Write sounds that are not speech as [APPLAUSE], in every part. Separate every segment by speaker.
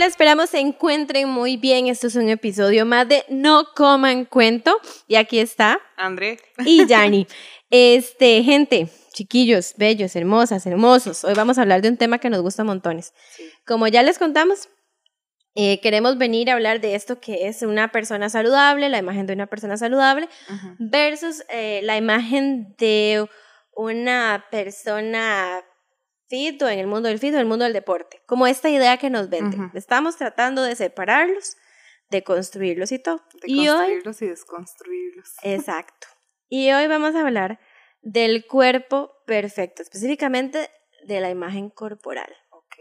Speaker 1: Hola, esperamos se encuentren muy bien. Esto es un episodio más de No Coman Cuento. Y aquí está
Speaker 2: André.
Speaker 1: y Yani. Este, gente, chiquillos, bellos, hermosas, hermosos. Hoy vamos a hablar de un tema que nos gusta montones.
Speaker 2: Sí.
Speaker 1: Como ya les contamos, eh, queremos venir a hablar de esto que es una persona saludable, la imagen de una persona saludable, versus eh, la imagen de una persona fit o en el mundo del fit o en el mundo del deporte. Como esta idea que nos venden. Estamos tratando de separarlos, de construirlos y todo.
Speaker 2: De
Speaker 1: y hoy,
Speaker 2: construirlos y desconstruirlos. [LAUGHS]
Speaker 1: exacto. Y hoy vamos a hablar del cuerpo perfecto, específicamente de la imagen corporal.
Speaker 2: Ok.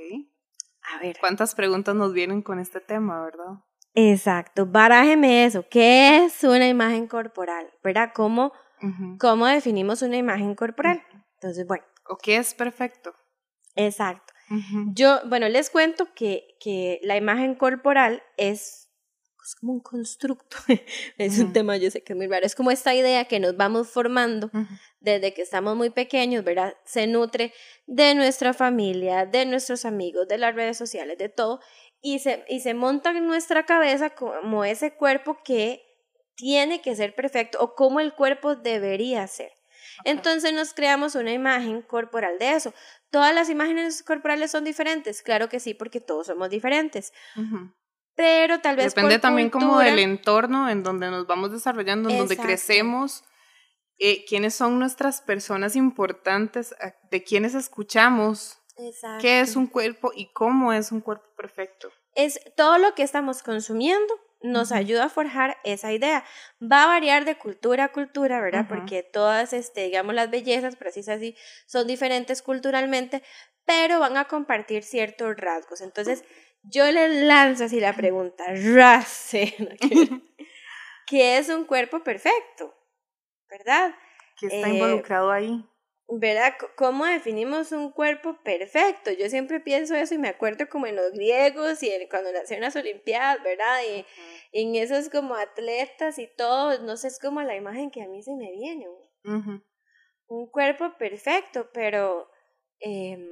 Speaker 1: A ver.
Speaker 2: ¿Cuántas preguntas nos vienen con este tema, verdad?
Speaker 1: Exacto, barájeme eso. ¿Qué es una imagen corporal? ¿Verdad? ¿Cómo, cómo definimos una imagen corporal? Entonces, bueno,
Speaker 2: ¿O qué es perfecto?
Speaker 1: Exacto. Yo, bueno, les cuento que, que la imagen corporal es, es como un constructo. [LAUGHS] es un tema, yo sé que es muy raro. Es como esta idea que nos vamos formando desde que estamos muy pequeños, ¿verdad? Se nutre de nuestra familia, de nuestros amigos, de las redes sociales, de todo. Y se, y se monta en nuestra cabeza como ese cuerpo que tiene que ser perfecto o como el cuerpo debería ser. Entonces nos creamos una imagen corporal de eso. ¿Todas las imágenes corporales son diferentes? Claro que sí, porque todos somos diferentes. Pero tal vez
Speaker 2: Depende
Speaker 1: por
Speaker 2: también como del entorno en donde nos vamos desarrollando, en donde crecemos, eh, quiénes son nuestras personas importantes, de quiénes escuchamos, qué es un cuerpo y cómo es un cuerpo perfecto.
Speaker 1: es todo lo que estamos consumiendo nos ayuda a forjar esa idea. Va a variar de cultura a cultura, ¿verdad? Porque todas, este, digamos, las bellezas, por así así, son diferentes culturalmente, pero van a compartir ciertos rasgos. Entonces, yo les lanzo así la pregunta. ¿Qué- [LAUGHS] ¿qué [LAUGHS] es un cuerpo perfecto? ¿Verdad?
Speaker 2: ¿Qué está
Speaker 1: Eh,
Speaker 2: involucrado ahí?
Speaker 1: ¿Verdad? ¿Cómo definimos un cuerpo perfecto? Yo siempre pienso eso y me acuerdo como en los griegos y en- cuando nacieron las Olimpiadas, ¿verdad? Y en esos como atletas y todo, no sé, es como la imagen que a mí se me viene, un, cuerpo perfecto, pero em,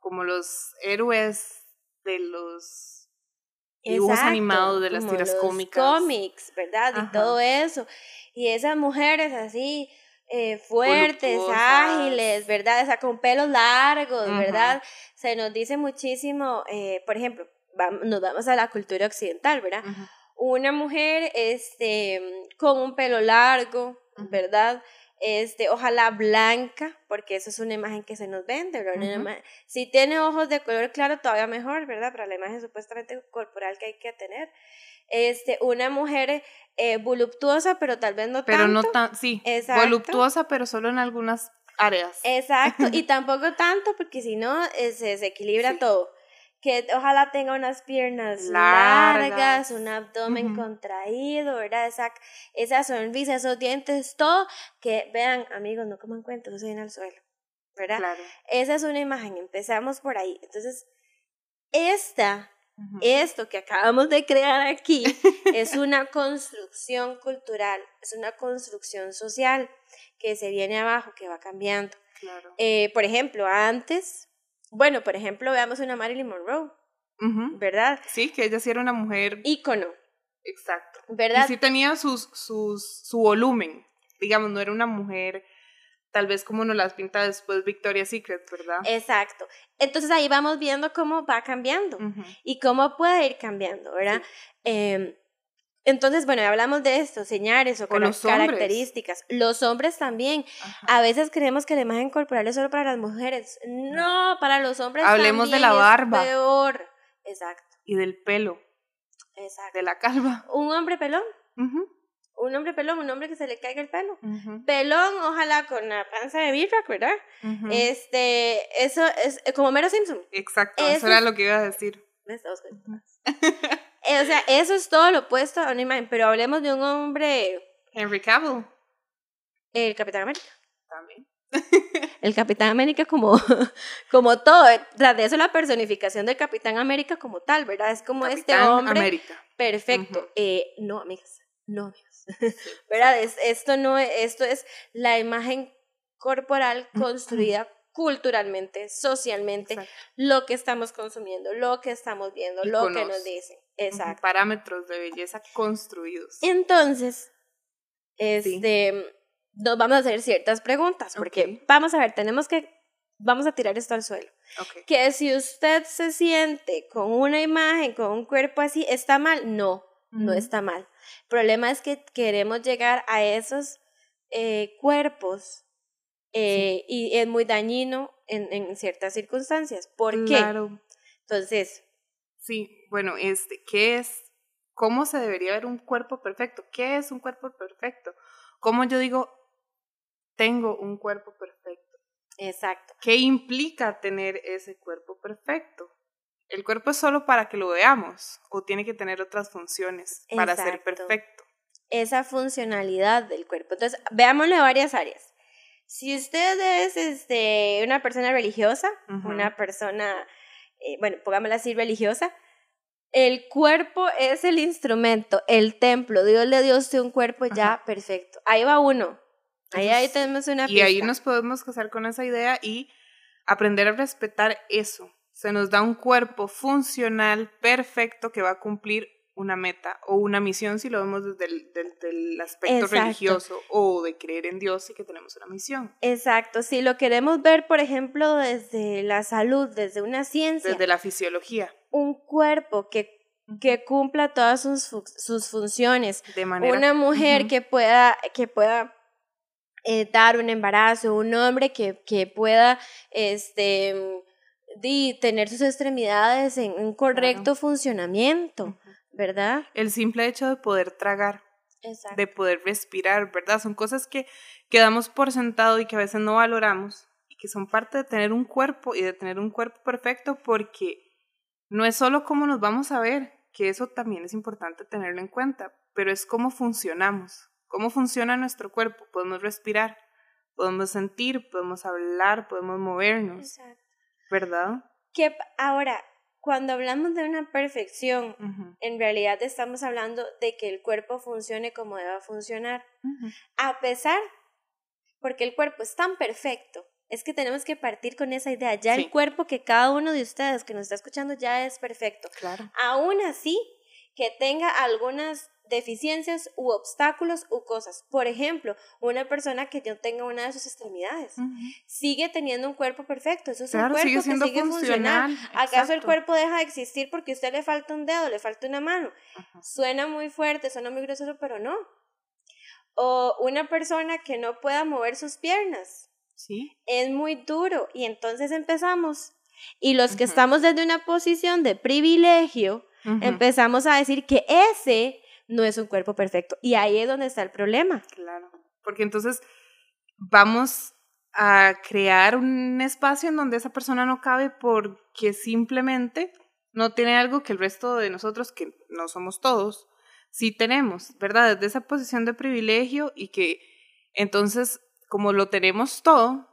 Speaker 2: Como los héroes de los dibujos
Speaker 1: exacto,
Speaker 2: animados, de las tiras
Speaker 1: los
Speaker 2: cómicas.
Speaker 1: cómics, ¿verdad?
Speaker 2: Ajá.
Speaker 1: Y todo eso. Y esas mujeres así, eh, fuertes, ágiles, ¿verdad? O sea, con pelos largos,
Speaker 2: Ujú.
Speaker 1: ¿verdad? Se nos dice muchísimo, eh, por ejemplo, vam- nos vamos a la cultura occidental, ¿verdad?
Speaker 2: Ujú.
Speaker 1: Una mujer este, con un pelo largo. ¿verdad? Este, ojalá blanca, porque eso es una imagen que se nos vende, ¿verdad? Si tiene ojos de color claro, todavía mejor, ¿verdad? Para la imagen supuestamente corporal que hay que tener. Este, una mujer eh, voluptuosa, pero tal vez no
Speaker 2: Pero
Speaker 1: tanto.
Speaker 2: no tan, sí,
Speaker 1: Exacto.
Speaker 2: voluptuosa, pero solo en algunas áreas.
Speaker 1: Exacto, y [LAUGHS] tampoco tanto, porque si no, eh, se desequilibra
Speaker 2: Sí.
Speaker 1: todo. Que ojalá tenga unas piernas largas,
Speaker 2: Largas.
Speaker 1: un abdomen
Speaker 2: Ujú.
Speaker 1: contraído, ¿verdad? Esa, esa sonrisa, esos dientes, todo. Que vean, amigos, no coman cuenta, no se viene al suelo, ¿verdad?
Speaker 2: Claro.
Speaker 1: Esa es una imagen, empezamos por ahí. Entonces, esta, esto que acabamos de crear aquí, [LAUGHS] es una construcción cultural, es una construcción social que se viene abajo, que va cambiando.
Speaker 2: Claro.
Speaker 1: Eh, por ejemplo, antes, bueno, por ejemplo, veamos una Marilyn Monroe. ¿verdad?
Speaker 2: Sí, que ella sí era una mujer.
Speaker 1: Ícono,
Speaker 2: Exacto. Y
Speaker 1: ¿verdad?
Speaker 2: sí tenía sus, sus, su volumen. Digamos, no era una mujer tal vez como nos las pinta después Victoria's Secret, ¿verdad?
Speaker 1: Exacto. Entonces ahí vamos viendo cómo va cambiando y cómo puede ir cambiando, ¿verdad? Em, entonces, bueno, hablamos de esto, señales o,
Speaker 2: O los hombres.
Speaker 1: características. Los hombres también.
Speaker 2: Ajá.
Speaker 1: A veces creemos que la imagen corporal es solo para las mujeres. No, para los hombres
Speaker 2: Hablemos de la
Speaker 1: es
Speaker 2: barba.
Speaker 1: peor. Exacto,
Speaker 2: Y del pelo,
Speaker 1: exacto.
Speaker 2: de la calva.
Speaker 1: Un hombre pelón, un hombre pelón, un hombre que se le caiga el pelo. Pelón, ojalá con la panza de birra, ¿verdad? Este, eso es como Mero Simpson.
Speaker 2: Exacto,
Speaker 1: eso
Speaker 2: eso era
Speaker 1: es-
Speaker 2: lo que iba a decir. [LAUGHS]
Speaker 1: Eh, o sea, eso es todo lo opuesto a una imagen, pero hablemos de un hombre,
Speaker 2: Henry Cavill
Speaker 1: el Capitán América.
Speaker 2: también. [LAUGHS]
Speaker 1: El Capitán América como, [LAUGHS] como todo, eh, tras de eso la personificación del Capitán América como tal, ¿verdad? Es como este
Speaker 2: Capitán
Speaker 1: hombre
Speaker 2: América.
Speaker 1: perfecto. Eh, no, amigas, no, amigas. [LAUGHS] ¿Verdad? Es, esto no es, esto es la imagen corporal construida culturalmente, socialmente, lo que estamos consumiendo, lo que estamos viendo, lo que nos dicen. Exacto.
Speaker 2: Parámetros de belleza construidos.
Speaker 1: Entonces, este, nos vamos a hacer ciertas preguntas, porque vamos a ver, tenemos que, vamos a tirar esto al suelo. Que si usted se siente con una imagen, con un cuerpo así, ¿está mal? No, no está mal. El problema es que queremos llegar a esos eh, cuerpos eh, y es muy dañino en, en ciertas circunstancias. ¿Por claro. qué? Entonces.
Speaker 2: Sí, bueno, este, ¿qué es? ¿Cómo se debería ver un cuerpo perfecto? ¿Qué es un cuerpo perfecto? ¿Cómo yo digo, tengo un cuerpo perfecto?
Speaker 1: Exacto.
Speaker 2: ¿Qué implica tener ese cuerpo perfecto? ¿El cuerpo es solo para que lo veamos o tiene que tener otras funciones para ser perfecto?
Speaker 1: Esa funcionalidad del cuerpo. Entonces, veámoslo varias áreas. Si usted es este, una persona religiosa, una persona, eh, bueno, pongámosla así, religiosa, el cuerpo es el instrumento, el templo. Dios le dio usted un cuerpo ya perfecto. Ahí va uno. Ahí, ahí tenemos una
Speaker 2: pista. Y ahí nos podemos casar con esa idea y aprender a respetar eso. Se nos da un cuerpo funcional, perfecto, que va a cumplir una meta o una misión si lo vemos desde el, aspecto religioso o de creer en Dios y que tenemos una misión.
Speaker 1: Exacto, si lo queremos ver, por ejemplo, desde la salud, desde una ciencia.
Speaker 2: Desde la fisiología.
Speaker 1: Un cuerpo que, que cumpla todas sus, sus funciones. De manera. Una mujer que pueda, que pueda eh, dar un embarazo, un hombre que, que pueda este, tener sus extremidades en un correcto funcionamiento. ¿verdad?
Speaker 2: El simple hecho de poder tragar, de poder respirar, ¿verdad? Son cosas que, quedamos por sentado y que a veces no valoramos y que son parte de tener un cuerpo y de tener un cuerpo perfecto porque no es solo cómo nos vamos a ver, que eso también es importante tenerlo en cuenta, pero es cómo funcionamos, cómo funciona nuestro cuerpo, podemos respirar, podemos sentir, podemos hablar, podemos movernos, ¿verdad?
Speaker 1: Que ahora, cuando hablamos de una perfección, en realidad estamos hablando de que el cuerpo funcione como deba funcionar. A pesar, porque el cuerpo es tan perfecto, es que tenemos que partir con esa idea. Ya el cuerpo que cada uno de ustedes que nos está escuchando ya es perfecto.
Speaker 2: Claro.
Speaker 1: Aún así, que tenga algunas deficiencias u obstáculos u cosas. Por ejemplo, una persona que no tenga una de sus extremidades sigue teniendo un cuerpo perfecto. Eso es un cuerpo que sigue funcionando. ¿Acaso el cuerpo deja de existir porque a usted le falta un dedo, le falta una mano? Suena muy fuerte, suena muy grosero, pero no. O una persona que no pueda mover sus piernas.
Speaker 2: Sí.
Speaker 1: Es muy duro. Y entonces empezamos. Y los que estamos desde una posición de privilegio, empezamos a decir que ese no es un cuerpo perfecto. Y ahí es donde está el problema.
Speaker 2: Claro, porque entonces vamos a crear un espacio en donde esa persona no cabe porque simplemente no tiene algo que el resto de nosotros, que no somos todos, sí tenemos, ¿verdad? Desde esa posición de privilegio y que entonces, como lo tenemos todo,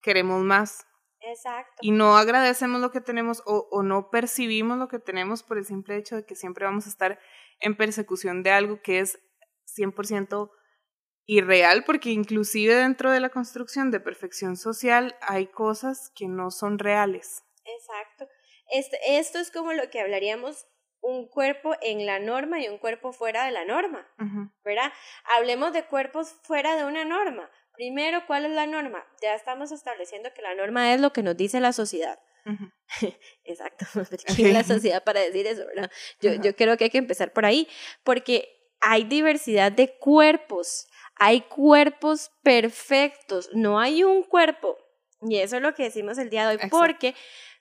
Speaker 2: queremos más.
Speaker 1: Exacto.
Speaker 2: Y no agradecemos lo que tenemos o, o no percibimos lo que tenemos por el simple hecho de que siempre vamos a estar en persecución de algo que es 100% irreal, porque inclusive dentro de la construcción de perfección social hay cosas que no son reales.
Speaker 1: Exacto. Este, esto es como lo que hablaríamos un cuerpo en la norma y un cuerpo fuera de la norma, ¿verdad? Hablemos de cuerpos fuera de una norma. Primero, ¿cuál es la norma? Ya estamos estableciendo que la norma es lo que nos dice la sociedad. [LAUGHS] Exacto, [LAUGHS] ¿quién la sociedad para decir eso, verdad? Yo, yo creo que hay que empezar por ahí, porque hay diversidad de cuerpos, hay cuerpos perfectos, no hay un cuerpo, y eso es lo que decimos el día de hoy, porque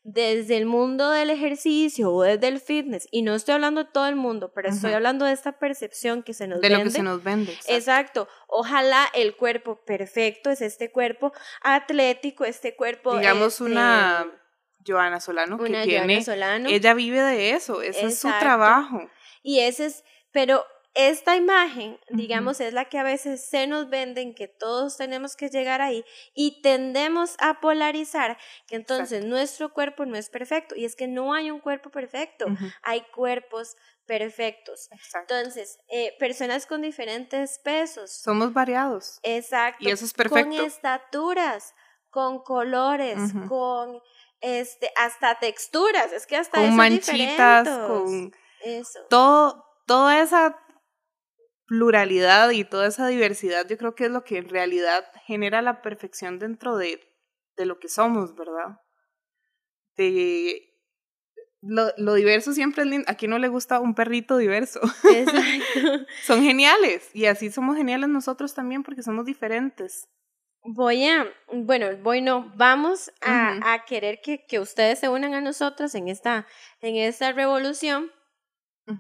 Speaker 1: desde el mundo del ejercicio o desde el fitness, y no estoy hablando de todo el mundo, pero estoy hablando de esta percepción que se nos
Speaker 2: de
Speaker 1: vende.
Speaker 2: lo que se nos vende.
Speaker 1: Exacto. Ojalá el cuerpo perfecto es este cuerpo atlético, este cuerpo.
Speaker 2: Digamos una este, Joana Solano, que tiene, Solano. ella vive de eso, ese es su trabajo.
Speaker 1: Y ese es, pero esta imagen, digamos, es la que a veces se nos venden, que todos tenemos que llegar ahí y tendemos a polarizar que entonces nuestro cuerpo no es perfecto y es que no hay un cuerpo perfecto, hay cuerpos perfectos. Entonces, eh, personas con diferentes pesos.
Speaker 2: Somos variados.
Speaker 1: Exacto.
Speaker 2: Y eso es perfecto.
Speaker 1: Con estaturas con colores, con este, hasta texturas, es que hasta
Speaker 2: con manchitas, con eso. todo, toda esa pluralidad y toda esa diversidad, yo creo que es lo que en realidad genera la perfección dentro de, de lo que somos, ¿verdad? De lo, lo, diverso siempre es lindo. A quien no le gusta un perrito diverso. Exacto. [LAUGHS] Son geniales. Y así somos geniales nosotros también porque somos diferentes.
Speaker 1: Voy a, bueno, bueno, vamos a, a querer que, que, ustedes se unan a nosotros en esta, en esta revolución.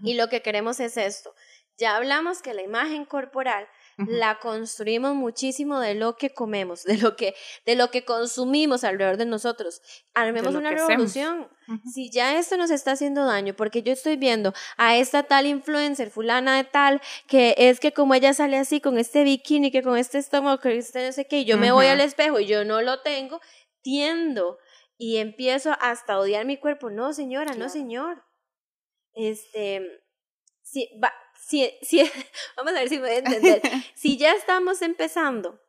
Speaker 1: Y lo que queremos es esto. Ya hablamos que la imagen corporal la construimos muchísimo de lo que comemos, de lo que, de lo que consumimos alrededor de nosotros. Armemos una revolución. Si ya esto nos está haciendo daño, porque yo estoy viendo a esta tal influencer, fulana de tal, que es que como ella sale así con este bikini, que con este estómago, que este no sé qué, y yo me voy al espejo y yo no lo tengo, tiendo y empiezo hasta odiar mi cuerpo. No, señora, no, señor. Este, si, va, si, si, [LAUGHS] vamos a ver si me entender. [LAUGHS] si ya estamos empezando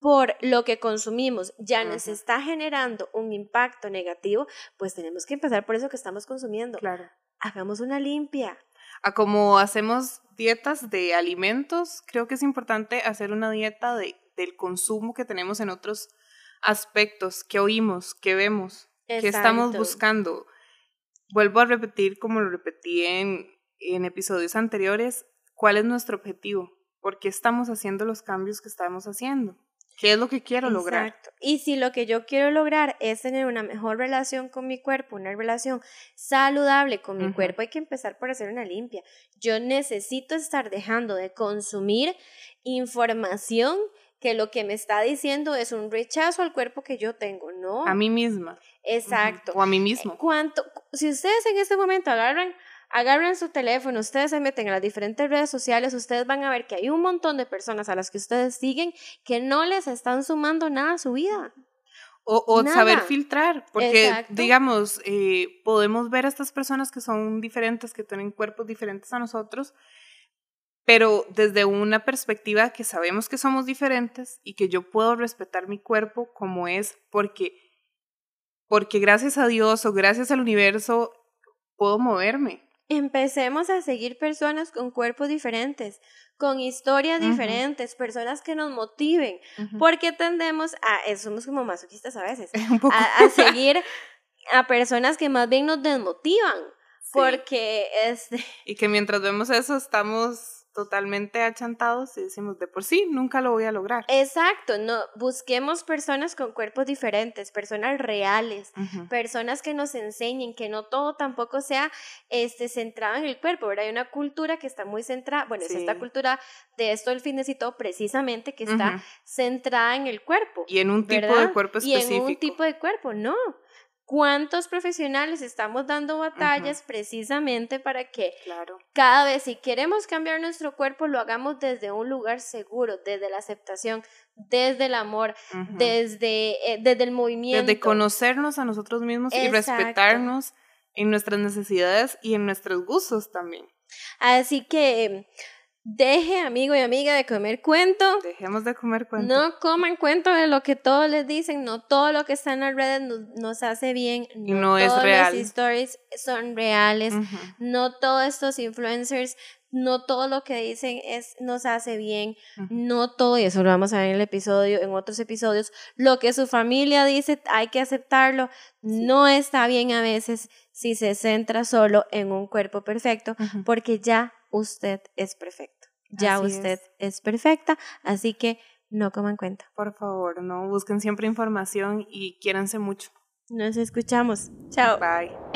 Speaker 1: por lo que consumimos, ya nos está generando un impacto negativo, pues tenemos que empezar por eso que estamos consumiendo. Claro. Hagamos una limpia.
Speaker 2: A como hacemos dietas de alimentos, creo que es importante hacer una dieta de, del consumo que tenemos en otros aspectos, que oímos, que vemos, que estamos buscando. Vuelvo a repetir como lo repetí en, en episodios anteriores, cuál es nuestro objetivo, por qué estamos haciendo los cambios que estamos haciendo. ¿Qué es lo que quiero lograr? Exacto.
Speaker 1: Y si lo que yo quiero lograr es tener una mejor relación con mi cuerpo, una relación saludable con mi cuerpo, hay que empezar por hacer una limpia. Yo necesito estar dejando de consumir información que lo que me está diciendo es un rechazo al cuerpo que yo tengo, ¿no?
Speaker 2: A mí misma.
Speaker 1: Exacto.
Speaker 2: O a mí mismo.
Speaker 1: ¿Cuánto, si ustedes en este momento agarran agarren su teléfono, ustedes se meten en las diferentes redes sociales, ustedes van a ver que hay un montón de personas a las que ustedes siguen que no les están sumando nada a su vida.
Speaker 2: O, saber filtrar, porque digamos, eh, podemos ver a estas personas que son diferentes, que tienen cuerpos diferentes a nosotros, pero desde una perspectiva que sabemos que somos diferentes y que yo puedo respetar mi cuerpo como es, porque, porque gracias a Dios o gracias al universo puedo moverme.
Speaker 1: Empecemos a seguir personas con cuerpos diferentes, con historias diferentes, personas que nos motiven, porque tendemos a, eh, somos como masoquistas a veces, [LAUGHS] a, seguir a personas que más bien nos desmotivan, porque este...
Speaker 2: Y que mientras vemos eso estamos totalmente achantados y decimos, de por sí, nunca lo voy a lograr.
Speaker 1: Exacto, no, busquemos personas con cuerpos diferentes, personas reales, personas que nos enseñen que no todo tampoco sea este, centrado en el cuerpo, ¿verdad? Hay una cultura que está muy centrada, bueno, es esta cultura de esto del fitnessito precisamente que está centrada en el cuerpo.
Speaker 2: Y en un tipo de cuerpo específico.
Speaker 1: Y en un tipo de cuerpo, no. ¿Cuántos profesionales estamos dando batallas precisamente para que claro. cada vez si queremos cambiar nuestro cuerpo lo hagamos desde un lugar seguro, desde la aceptación, desde el amor, desde, eh, desde el movimiento?
Speaker 2: Desde conocernos a nosotros mismos y respetarnos en nuestras necesidades y en nuestros gustos también.
Speaker 1: Así que Deje, amigo y amiga, de comer cuento.
Speaker 2: Dejemos de comer cuento.
Speaker 1: No coman cuento de lo que todos les dicen. No todo lo que está en las redes nos, hace bien. No, y no es real. las stories son reales. No todos estos influencers, no todo lo que dicen es, nos hace bien. No todo, y eso lo vamos a ver en el episodio, en otros episodios. Lo que su familia dice, hay que aceptarlo. No está bien a veces si se centra solo en un cuerpo perfecto, porque ya usted es perfecto. Ya usted es. perfecta, así que no coman cuenta.
Speaker 2: Por favor, no busquen siempre información y quiéranse mucho.
Speaker 1: Nos escuchamos. Chao.
Speaker 2: Bye.